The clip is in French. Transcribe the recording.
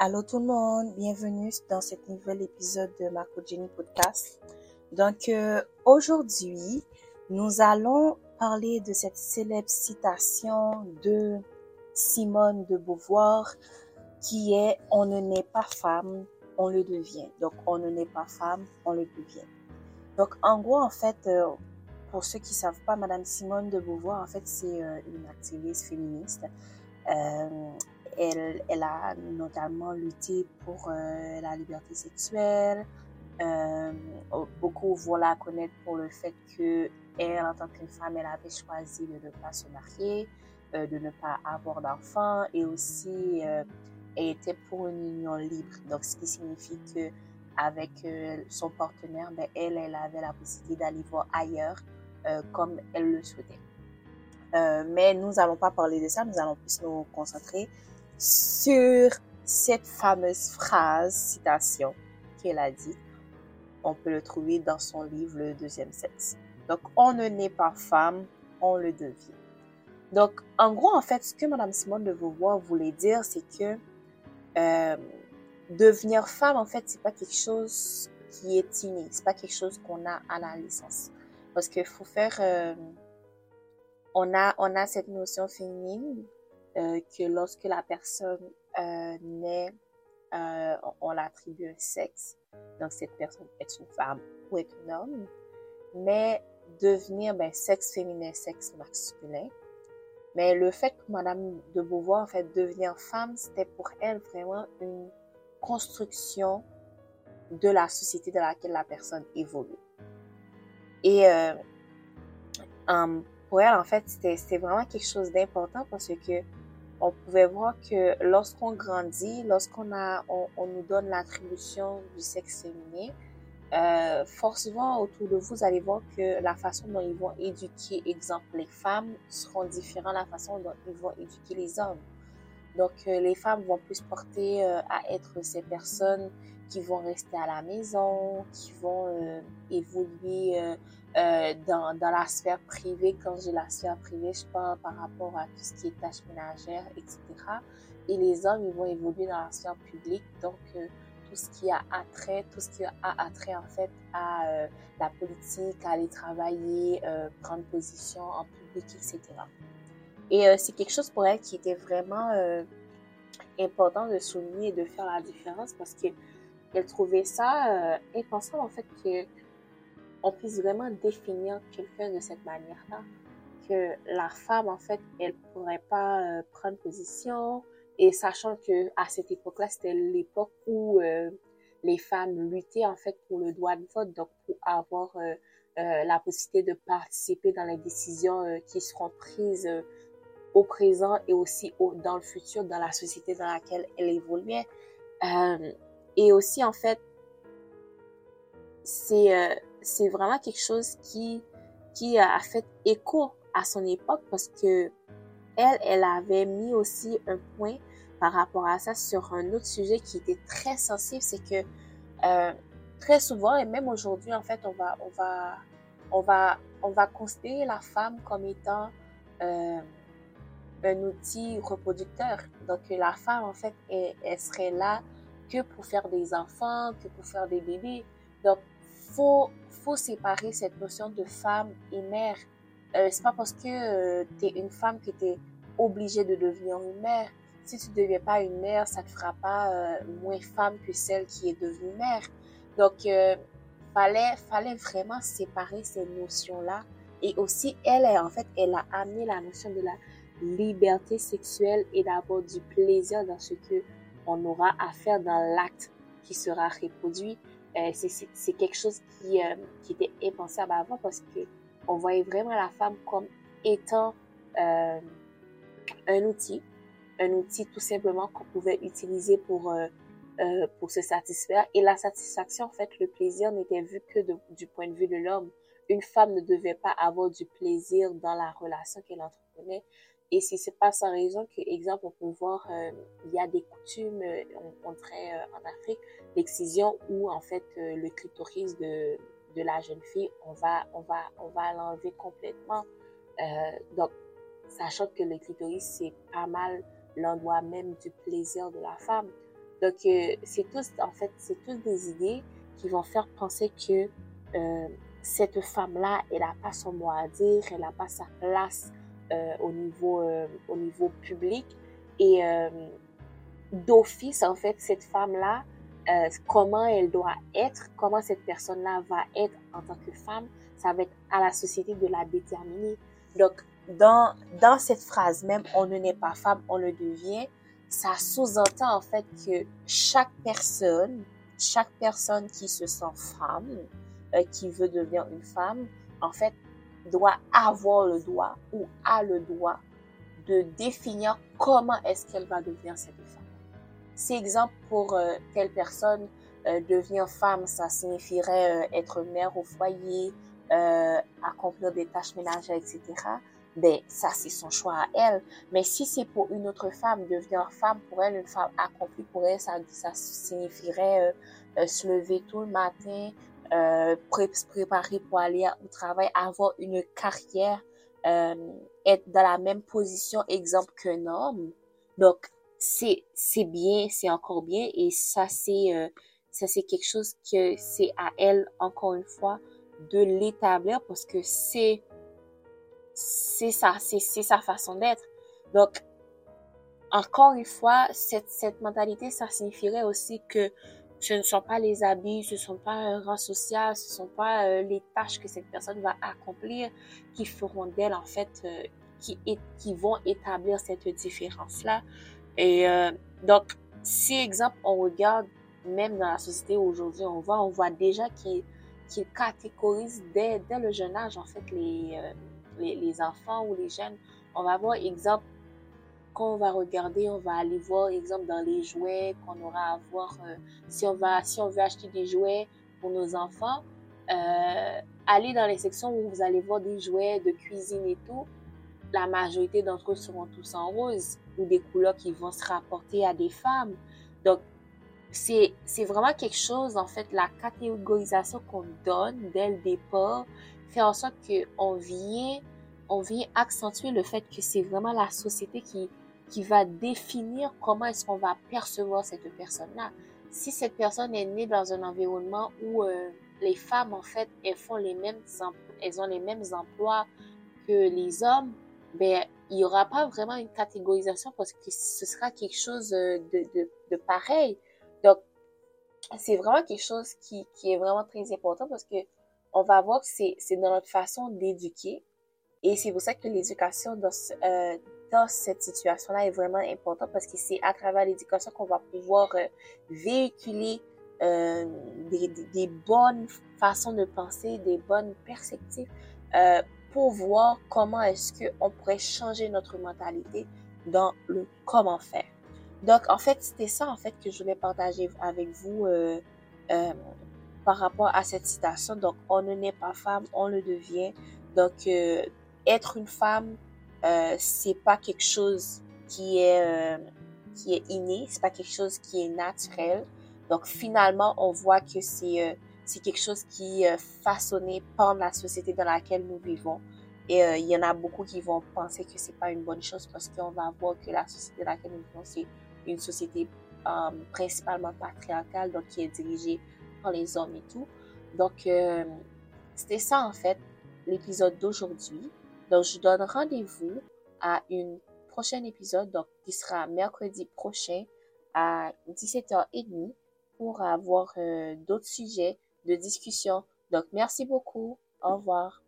Allô tout le monde, bienvenue dans cet nouvel épisode de Marco Jenny Podcast. Donc euh, aujourd'hui, nous allons parler de cette célèbre citation de Simone de Beauvoir qui est On ne naît pas femme, on le devient. Donc on ne naît pas femme, on le devient. Donc en gros, en fait, euh, pour ceux qui savent pas, Madame Simone de Beauvoir, en fait, c'est euh, une activiste féministe. Elle, a notamment lutté pour euh, la liberté sexuelle. Euh, beaucoup vont la connaître pour le fait que elle, en tant qu'une femme, elle avait choisi de ne pas se marier, euh, de ne pas avoir d'enfants et aussi elle était pour une union libre. Donc, ce qui signifie que avec son partenaire, ben, elle, elle avait la possibilité d'aller voir ailleurs comme elle le souhaitait. Mais nous n'allons pas parler de ça, nous allons plus nous concentrer sur cette fameuse phrase, citation qu'elle a dit. On peut le trouver dans son livre Le deuxième sexe. Donc, on ne naît pas femme, on le devient. Donc, en gros, en fait, ce que Madame Simone de Beauvoir voulait dire, c'est que euh, devenir femme, en fait, c'est pas quelque chose qui est inné, c'est pas quelque chose qu'on a à la licence. Parce qu'il faut faire, euh, on a, on a cette notion féminine euh, que lorsque la personne euh, naît, euh, on, l'attribue un sexe. Donc cette personne est une femme ou est un homme. Mais devenir ben, sexe féminin, sexe masculin. Mais le fait que Madame de Beauvoir, en fait, devenir femme, c'était pour elle vraiment une construction de la société dans laquelle la personne évolue. Et pour elle, en fait, c'était vraiment quelque chose d'important parce que on pouvait voir que lorsqu'on grandit, lorsqu'on a, on, on, nous donne l'attribution du sexe féminin, euh, forcément autour de vous, vous allez voir que la façon dont ils vont éduquer, exemple, les femmes seront différentes de la façon dont ils vont éduquer les hommes. Donc, euh, les femmes vont plus porter euh, à être ces personnes qui vont rester à la maison, qui vont euh, évoluer euh, euh, dans, dans la sphère privée. Quand j'ai la sphère privée, je parle par rapport à tout ce qui est tâches ménagères, etc. Et les hommes, ils vont évoluer dans la sphère publique. Donc, tout ce qui a attrait, tout ce qui a attrait en fait à la politique, à aller travailler, prendre position en public, etc. Et c'est quelque chose pour elle qui était vraiment important de souligner et de faire la différence parce que elle trouvait ça euh, impensable en fait que on puisse vraiment définir quelqu'un de cette manière-là, que la femme en fait elle pourrait pas euh, prendre position et sachant que à cette époque-là c'était l'époque où euh, les femmes luttaient en fait pour le droit de vote, donc pour avoir euh, euh, la possibilité de participer dans les décisions euh, qui seront prises au présent et aussi au, dans le futur dans la société dans laquelle elle évoluait. Et aussi, en fait, c'est euh, c'est vraiment quelque chose qui, qui a fait écho à son époque parce que elle, elle avait mis aussi un point par rapport à ça sur un autre sujet qui était très sensible, c'est que euh, très souvent et même aujourd'hui en fait on va on va on va on va considérer la femme comme étant euh, un outil reproducteur. Donc la femme en fait elle, elle serait là que pour faire des enfants, que pour faire des bébés. Donc, faut, faut séparer cette notion de femme et mère. Euh, c'est pas parce que euh, tu es une femme que tu es obligée de devenir une mère. Si tu ne deviens pas une mère, ça te fera pas euh, moins femme que celle qui est devenue mère. Donc, euh, fallait, fallait vraiment séparer ces notions-là. Et aussi, elle, en fait, elle a amené la notion de la liberté sexuelle et d'avoir du plaisir dans ce que on aura à faire dans l'acte qui sera reproduit. Euh, c'est quelque chose qui, euh, qui était impensable avant parce que on voyait vraiment la femme comme étant euh, un outil, un outil tout simplement qu'on pouvait utiliser pour se satisfaire. Et la satisfaction, en fait, le plaisir n'était vu que du point de vue de l'homme. Une femme ne devait pas avoir du plaisir dans la relation qu'elle entretenait. Et si c'est pas sans raison que, exemple, on peut voir, euh, il y a des coutumes, euh, on, on dirait euh, en Afrique, l'excision où en fait euh, le clitoris de, de la jeune fille, on va, on va, on va l'enlever complètement. donc, sachant que le clitoris c'est pas mal l'endroit même du plaisir de la femme. Donc, euh, c'est tous, en fait, c'est tous des idées qui vont faire penser que euh, cette femme-là, elle n'a pas son mot à dire, elle n'a pas sa place euh, au, niveau, au niveau public. Et d'office, en fait, cette femme-là, comment elle doit être, comment cette personne-là va être en tant que femme, ça va être à la société de la déterminer. Donc, dans, dans cette phrase même, on ne naît pas femme, on le devient, ça sous-entend en fait que chaque personne, chaque personne qui se sent femme, euh, qui veut devenir une femme, en fait, doit avoir le droit ou a le droit de définir comment est-ce qu'elle va devenir cette femme. Si exemple pour euh, telle personne, euh, devenir femme, ça signifierait être mère au foyer, accomplir des tâches ménagères, etc ben ça c'est son choix à elle. Mais si c'est pour une autre femme, devenir femme pour elle, une femme accomplie pour elle, ça, ça signifierait euh, euh, se lever tout le matin, euh, se préparer pour aller au travail, avoir une carrière, euh, être dans la même position, exemple qu'un homme. Donc c'est c'est bien, c'est encore bien et ça c'est euh, ça c'est quelque chose que c'est à elle encore une fois de l'établir parce que c'est c'est ça, c'est sa façon d'être. Donc, encore une fois, cette, cette mentalité, ça signifierait aussi que ce ne sont pas les habits, ce ne sont pas un rang social, ce ne sont pas euh, les tâches que cette personne va accomplir qui feront d'elle, en fait, euh, qui, qui vont établir cette différence-là. Et euh, donc, si, exemple, on regarde, même dans la société aujourd'hui, on voit, on voit déjà qu'il qu catégorise dès, le jeune âge, en fait, les les, enfants ou les jeunes, on va voir exemple quand on va regarder, on va aller voir exemple dans les jouets qu'on aura à voir euh, si on va si on veut acheter des jouets pour nos enfants. Euh, aller dans les sections où vous allez voir des jouets de cuisine et tout, la majorité d'entre eux seront tous en rose ou des couleurs qui vont se rapporter à des femmes. Donc, c'est, c'est vraiment quelque chose, en fait, la catégorisation qu'on donne dès le départ fait en sorte qu'on vient, on vient accentuer le fait que c'est vraiment la société qui, qui va définir comment est-ce qu'on va percevoir cette personne-là. Si cette personne est née dans un environnement où euh, les femmes, en fait, elles font les mêmes, elles ont les mêmes emplois que les hommes, ben, il n'y aura pas vraiment une catégorisation parce que ce sera quelque chose euh, de, de, de pareil. Donc, c'est vraiment quelque chose qui, qui est vraiment très important parce que on va voir que c'est, c'est dans notre façon d'éduquer. Et c'est pour ça que l'éducation dans, euh, dans cette situation-là est vraiment importante parce que c'est à travers l'éducation qu'on va pouvoir euh, véhiculer euh, des, bonnes façons de penser, des bonnes perspectives euh, pour voir comment est-ce qu'on pourrait changer notre mentalité dans le comment faire. Donc, en fait, c'était ça, en fait, que je voulais partager avec vous par rapport à cette citation. Donc, on ne naît pas femme, on le devient. Donc, être une femme, euh, c'est pas quelque chose qui est euh, qui est inné, c'est pas quelque chose qui est naturel. Donc, finalement, on voit que c'est euh, c'est quelque chose qui est façonné par la société dans laquelle nous vivons. Et il y en a beaucoup qui vont penser que c'est pas une bonne chose parce qu'on va voir que la société dans laquelle nous vivons, c'est une société principalement patriarcale, donc qui est dirigée les hommes et tout. Donc, euh, c'était ça en fait l'épisode d'aujourd'hui. Donc, je donne rendez-vous à une prochaine épisode, donc qui sera mercredi prochain à 17h30 pour avoir euh, d'autres sujets de discussion. Donc, merci beaucoup. Au revoir.